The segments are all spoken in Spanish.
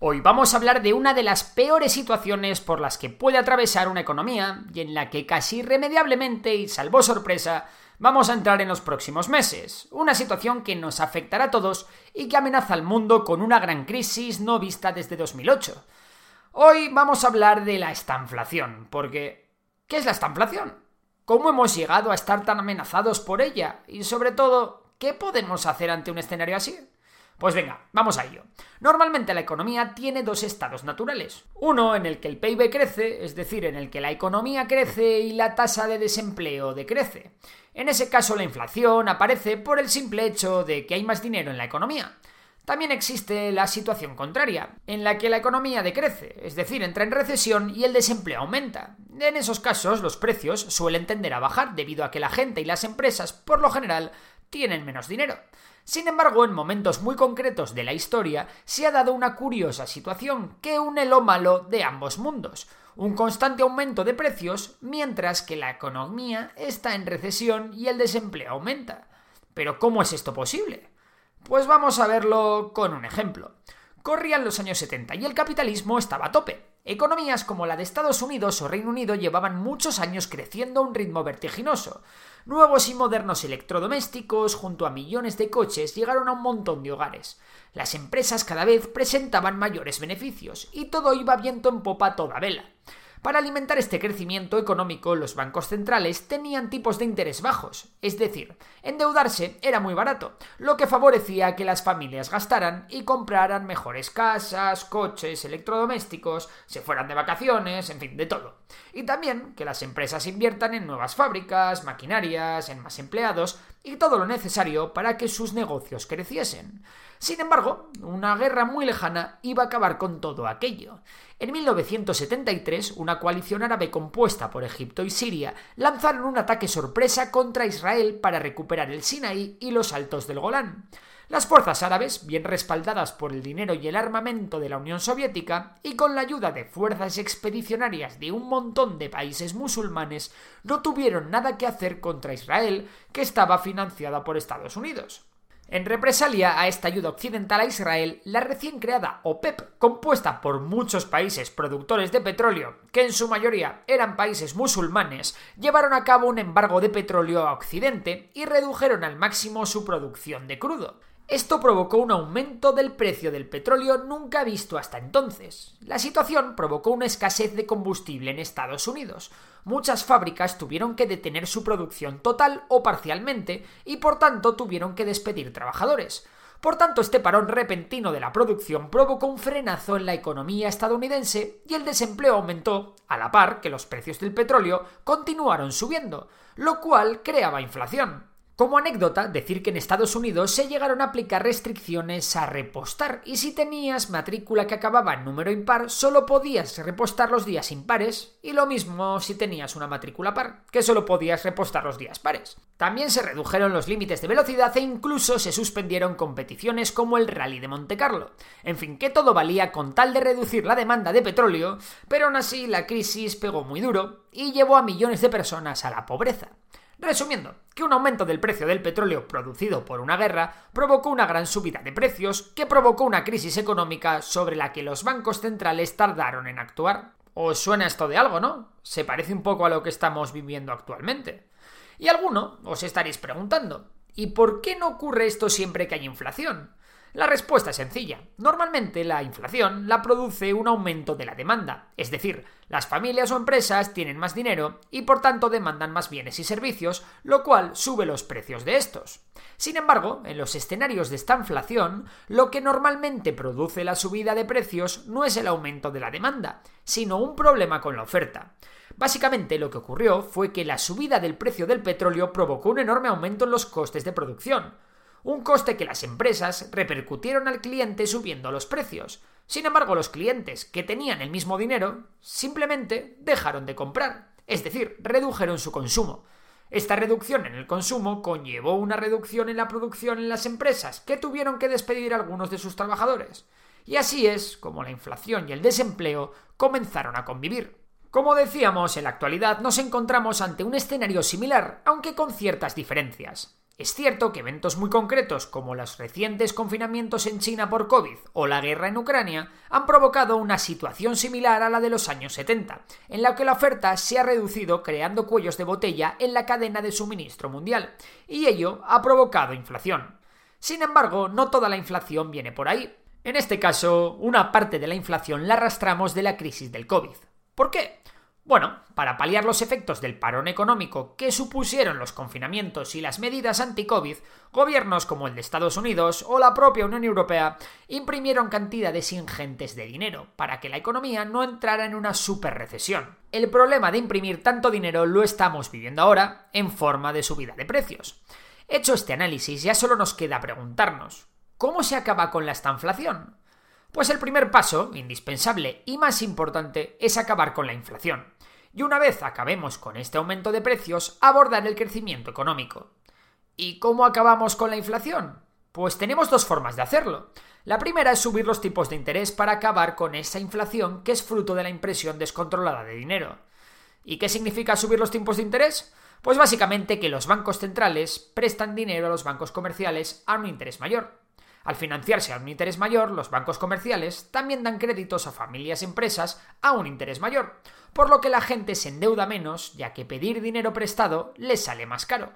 Hoy vamos a hablar de una de las peores situaciones por las que puede atravesar una economía y en la que casi irremediablemente y salvo sorpresa vamos a entrar en los próximos meses. Una situación que nos afectará a todos y que amenaza al mundo con una gran crisis no vista desde 2008. Hoy vamos a hablar de la estanflación, porque ¿qué es la estanflación? ¿Cómo hemos llegado a estar tan amenazados por ella? Y sobre todo, ¿qué podemos hacer ante un escenario así? Pues venga, vamos a ello. Normalmente la economía tiene dos estados naturales. Uno en el que el PIB crece, es decir, en el que la economía crece y la tasa de desempleo decrece. En ese caso la inflación aparece por el simple hecho de que hay más dinero en la economía. También existe la situación contraria, en la que la economía decrece, es decir, entra en recesión y el desempleo aumenta. En esos casos los precios suelen tender a bajar debido a que la gente y las empresas, por lo general, tienen menos dinero. Sin embargo, en momentos muy concretos de la historia se ha dado una curiosa situación que une lo malo de ambos mundos. Un constante aumento de precios mientras que la economía está en recesión y el desempleo aumenta. Pero ¿cómo es esto posible? Pues vamos a verlo con un ejemplo. Corrían los años 70 y el capitalismo estaba a tope. Economías como la de Estados Unidos o Reino Unido llevaban muchos años creciendo a un ritmo vertiginoso. Nuevos y modernos electrodomésticos, junto a millones de coches, llegaron a un montón de hogares. Las empresas cada vez presentaban mayores beneficios, y todo iba viento en popa toda vela. Para alimentar este crecimiento económico, los bancos centrales tenían tipos de interés bajos, es decir, endeudarse era muy barato, lo que favorecía que las familias gastaran y compraran mejores casas, coches, electrodomésticos, se fueran de vacaciones, en fin, de todo. Y también que las empresas inviertan en nuevas fábricas, maquinarias, en más empleados y todo lo necesario para que sus negocios creciesen. Sin embargo, una guerra muy lejana iba a acabar con todo aquello. En 1973, una coalición árabe compuesta por Egipto y Siria lanzaron un ataque sorpresa contra Israel para recuperar el Sinaí y los altos del Golán. Las fuerzas árabes, bien respaldadas por el dinero y el armamento de la Unión Soviética, y con la ayuda de fuerzas expedicionarias de un montón de países musulmanes, no tuvieron nada que hacer contra Israel, que estaba financiada por Estados Unidos. En represalia a esta ayuda occidental a Israel, la recién creada OPEP, compuesta por muchos países productores de petróleo, que en su mayoría eran países musulmanes, llevaron a cabo un embargo de petróleo a Occidente y redujeron al máximo su producción de crudo. Esto provocó un aumento del precio del petróleo nunca visto hasta entonces. La situación provocó una escasez de combustible en Estados Unidos. Muchas fábricas tuvieron que detener su producción total o parcialmente y por tanto tuvieron que despedir trabajadores. Por tanto, este parón repentino de la producción provocó un frenazo en la economía estadounidense y el desempleo aumentó, a la par que los precios del petróleo continuaron subiendo, lo cual creaba inflación. Como anécdota, decir que en Estados Unidos se llegaron a aplicar restricciones a repostar y si tenías matrícula que acababa en número impar, solo podías repostar los días impares y lo mismo si tenías una matrícula par, que solo podías repostar los días pares. También se redujeron los límites de velocidad e incluso se suspendieron competiciones como el Rally de Monte Carlo. En fin, que todo valía con tal de reducir la demanda de petróleo, pero aún así la crisis pegó muy duro y llevó a millones de personas a la pobreza. Resumiendo, que un aumento del precio del petróleo producido por una guerra provocó una gran subida de precios que provocó una crisis económica sobre la que los bancos centrales tardaron en actuar. ¿Os suena esto de algo, no? Se parece un poco a lo que estamos viviendo actualmente. Y alguno os estaréis preguntando, ¿y por qué no ocurre esto siempre que hay inflación? La respuesta es sencilla. Normalmente la inflación la produce un aumento de la demanda, es decir, las familias o empresas tienen más dinero y por tanto demandan más bienes y servicios, lo cual sube los precios de estos. Sin embargo, en los escenarios de esta inflación, lo que normalmente produce la subida de precios no es el aumento de la demanda, sino un problema con la oferta. Básicamente lo que ocurrió fue que la subida del precio del petróleo provocó un enorme aumento en los costes de producción, un coste que las empresas repercutieron al cliente subiendo los precios. Sin embargo, los clientes que tenían el mismo dinero simplemente dejaron de comprar, es decir, redujeron su consumo. Esta reducción en el consumo conllevó una reducción en la producción en las empresas, que tuvieron que despedir a algunos de sus trabajadores. Y así es como la inflación y el desempleo comenzaron a convivir. Como decíamos, en la actualidad nos encontramos ante un escenario similar, aunque con ciertas diferencias. Es cierto que eventos muy concretos como los recientes confinamientos en China por COVID o la guerra en Ucrania han provocado una situación similar a la de los años 70, en la que la oferta se ha reducido creando cuellos de botella en la cadena de suministro mundial, y ello ha provocado inflación. Sin embargo, no toda la inflación viene por ahí. En este caso, una parte de la inflación la arrastramos de la crisis del COVID. ¿Por qué? Bueno, para paliar los efectos del parón económico que supusieron los confinamientos y las medidas anti-COVID, gobiernos como el de Estados Unidos o la propia Unión Europea imprimieron cantidades ingentes de dinero para que la economía no entrara en una superrecesión. El problema de imprimir tanto dinero lo estamos viviendo ahora en forma de subida de precios. Hecho este análisis, ya solo nos queda preguntarnos, ¿cómo se acaba con la estanflación? Pues el primer paso, indispensable y más importante, es acabar con la inflación. Y una vez acabemos con este aumento de precios, abordar el crecimiento económico. ¿Y cómo acabamos con la inflación? Pues tenemos dos formas de hacerlo. La primera es subir los tipos de interés para acabar con esa inflación que es fruto de la impresión descontrolada de dinero. ¿Y qué significa subir los tipos de interés? Pues básicamente que los bancos centrales prestan dinero a los bancos comerciales a un interés mayor. Al financiarse a un interés mayor, los bancos comerciales también dan créditos a familias y empresas a un interés mayor, por lo que la gente se endeuda menos, ya que pedir dinero prestado les sale más caro.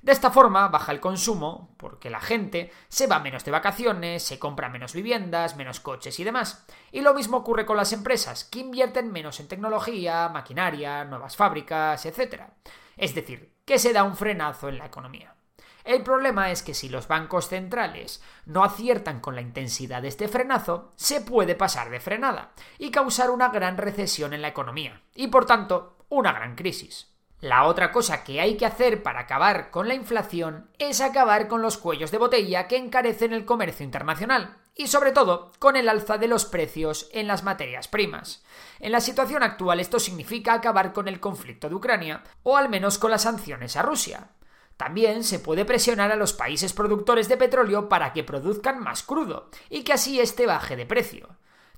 De esta forma baja el consumo, porque la gente se va menos de vacaciones, se compra menos viviendas, menos coches y demás. Y lo mismo ocurre con las empresas, que invierten menos en tecnología, maquinaria, nuevas fábricas, etc. Es decir, que se da un frenazo en la economía. El problema es que si los bancos centrales no aciertan con la intensidad de este frenazo, se puede pasar de frenada y causar una gran recesión en la economía y por tanto una gran crisis. La otra cosa que hay que hacer para acabar con la inflación es acabar con los cuellos de botella que encarecen el comercio internacional y sobre todo con el alza de los precios en las materias primas. En la situación actual esto significa acabar con el conflicto de Ucrania o al menos con las sanciones a Rusia. También se puede presionar a los países productores de petróleo para que produzcan más crudo y que así éste baje de precio.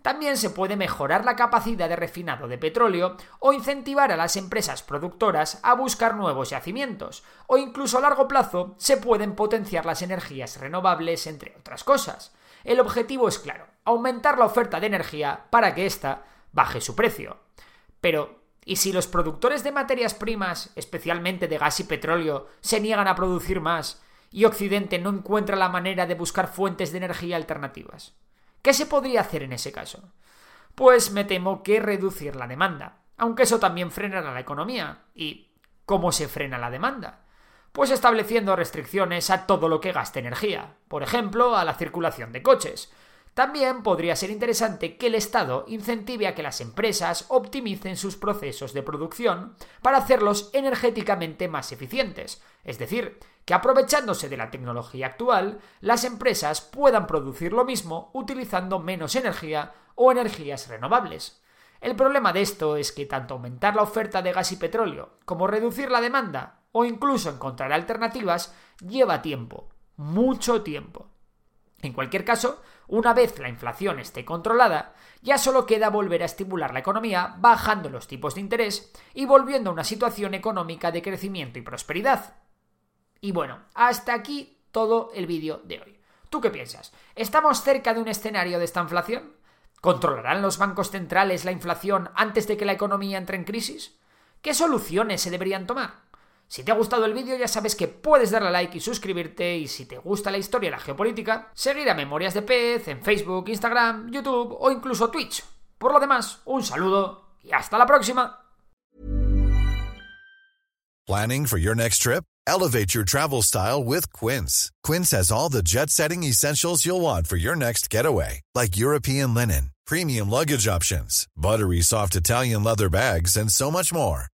También se puede mejorar la capacidad de refinado de petróleo o incentivar a las empresas productoras a buscar nuevos yacimientos, o incluso a largo plazo se pueden potenciar las energías renovables, entre otras cosas. El objetivo es claro, aumentar la oferta de energía para que ésta baje su precio. Pero, y si los productores de materias primas, especialmente de gas y petróleo, se niegan a producir más y Occidente no encuentra la manera de buscar fuentes de energía alternativas, ¿qué se podría hacer en ese caso? Pues me temo que reducir la demanda, aunque eso también frenará la economía. ¿Y cómo se frena la demanda? Pues estableciendo restricciones a todo lo que gaste energía, por ejemplo, a la circulación de coches, también podría ser interesante que el Estado incentive a que las empresas optimicen sus procesos de producción para hacerlos energéticamente más eficientes, es decir, que aprovechándose de la tecnología actual, las empresas puedan producir lo mismo utilizando menos energía o energías renovables. El problema de esto es que tanto aumentar la oferta de gas y petróleo como reducir la demanda o incluso encontrar alternativas lleva tiempo, mucho tiempo. En cualquier caso, una vez la inflación esté controlada, ya solo queda volver a estimular la economía bajando los tipos de interés y volviendo a una situación económica de crecimiento y prosperidad. Y bueno, hasta aquí todo el vídeo de hoy. ¿Tú qué piensas? ¿Estamos cerca de un escenario de esta inflación? ¿Controlarán los bancos centrales la inflación antes de que la economía entre en crisis? ¿Qué soluciones se deberían tomar? Si te ha gustado el vídeo ya sabes que puedes darle a like y suscribirte y si te gusta la historia y la geopolítica, seguir a Memorias de Pez en Facebook, Instagram, YouTube o incluso Twitch. Por lo demás, un saludo y hasta la próxima. Planning for your next trip? Elevate your travel style with Quince. Quince has all the jet-setting essentials you'll want for your next getaway, like European linen, premium luggage options, buttery soft Italian leather bags and so much more